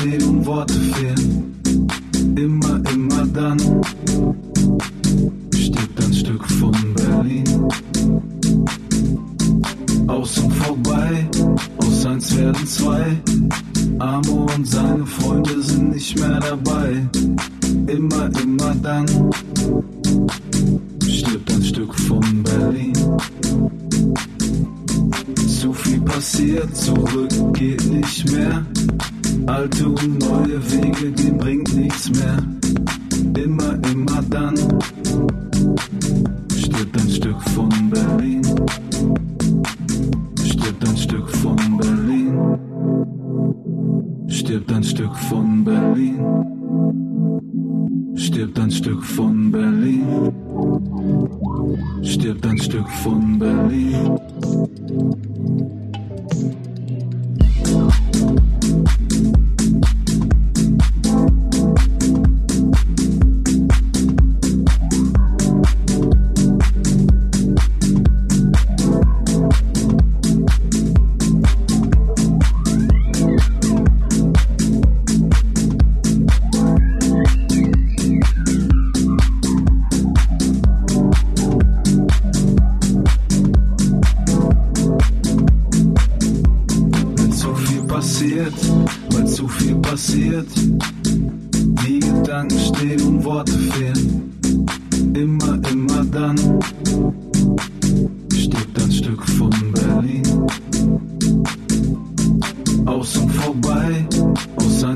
Und Worte fehlen. Immer, immer dann stirbt ein Stück von Berlin. Aus und vorbei, aus eins werden zwei. Amo und seine Freunde sind nicht mehr dabei. Immer, immer dann stirbt ein Stück von Berlin. Zu viel passiert, zurück geht nicht mehr. Alte und neue Wege gehen bringt nichts mehr. Immer, immer dann stirbt ein Stück von Berlin. Stirbt ein Stück von Berlin. Stirbt ein Stück von Berlin. Stirbt ein Stück von Berlin. Stirbt ein Stück von Berlin.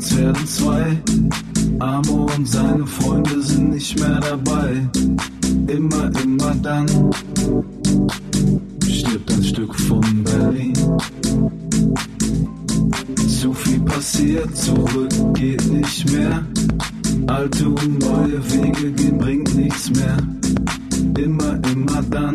Eins werden zwei. Amo und seine Freunde sind nicht mehr dabei. Immer, immer dann stirbt ein Stück von Berlin. Zu viel passiert, zurück geht nicht mehr. Alte und neue Wege gehen bringt nichts mehr. Immer, immer dann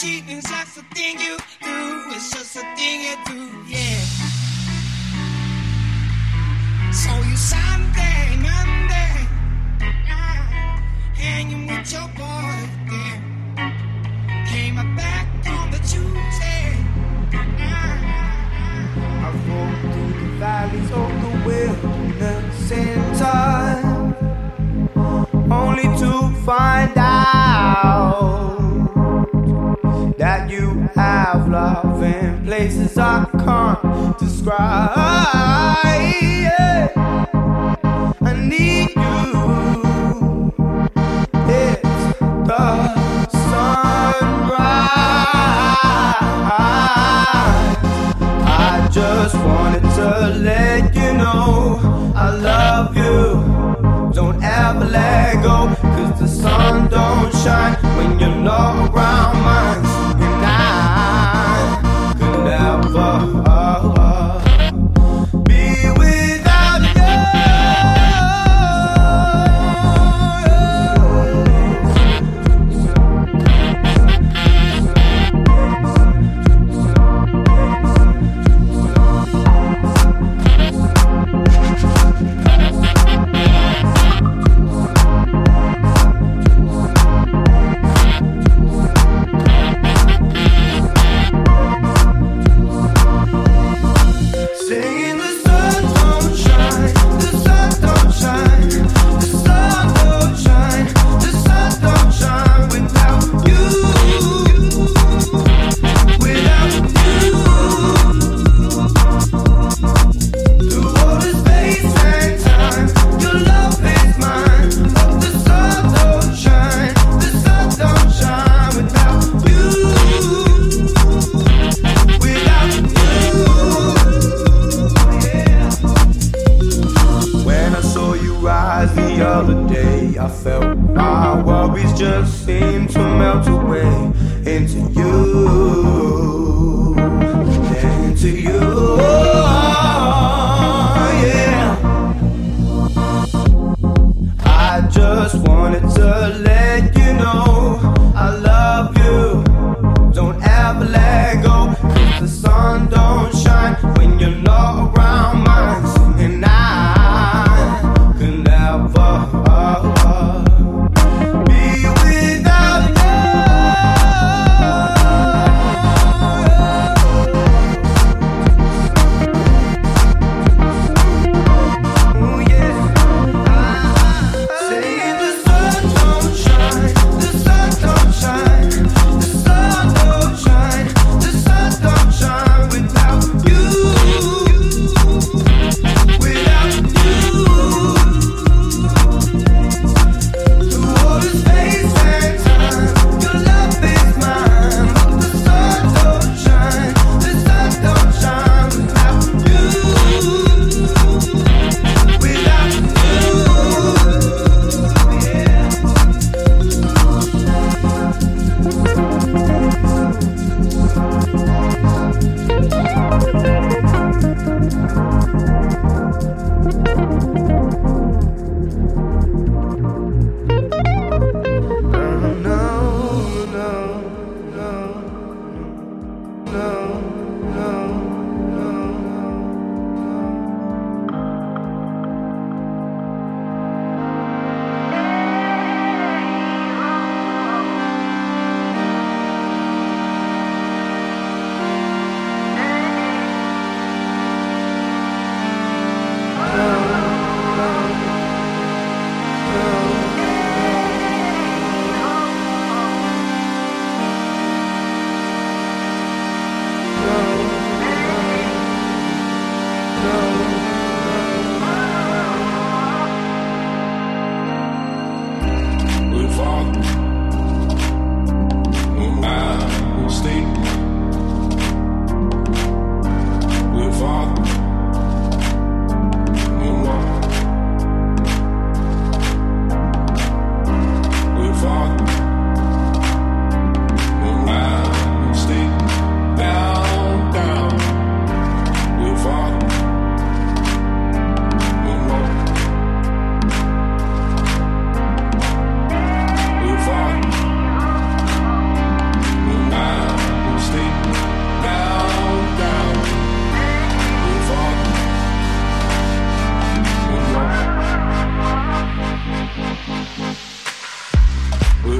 cheating's just a thing you do. It's just a thing you do, yeah. So you Sunday, Monday, hanging with your boy, yeah. Came back on the Tuesday. Yeah. I roll through the valleys of the wilderness in time, only to find out you have love in places I can't describe. Yeah. I need you. It's the sunrise. I just wanted to let you know I love you. Don't ever let go, cause the sun don't shine when you're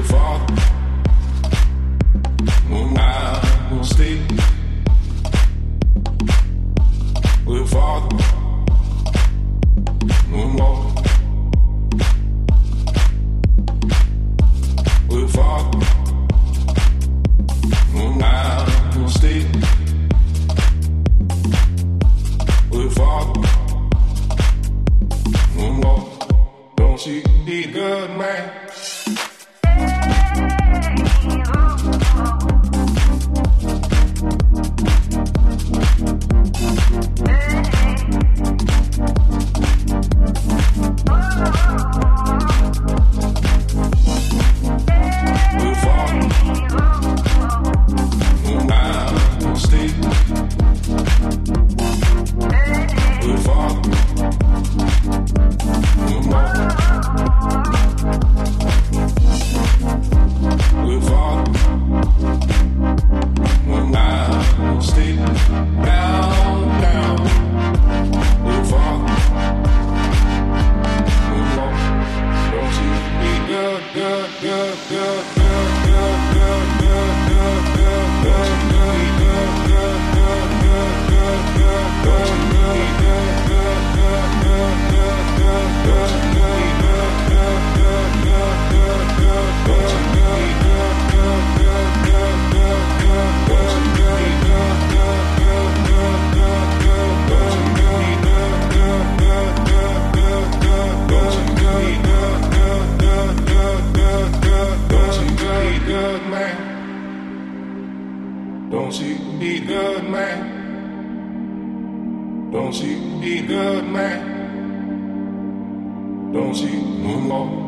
far. Well, I will stay. good, man? Don't you be good, man? Don't you be good, man? Don't you no more?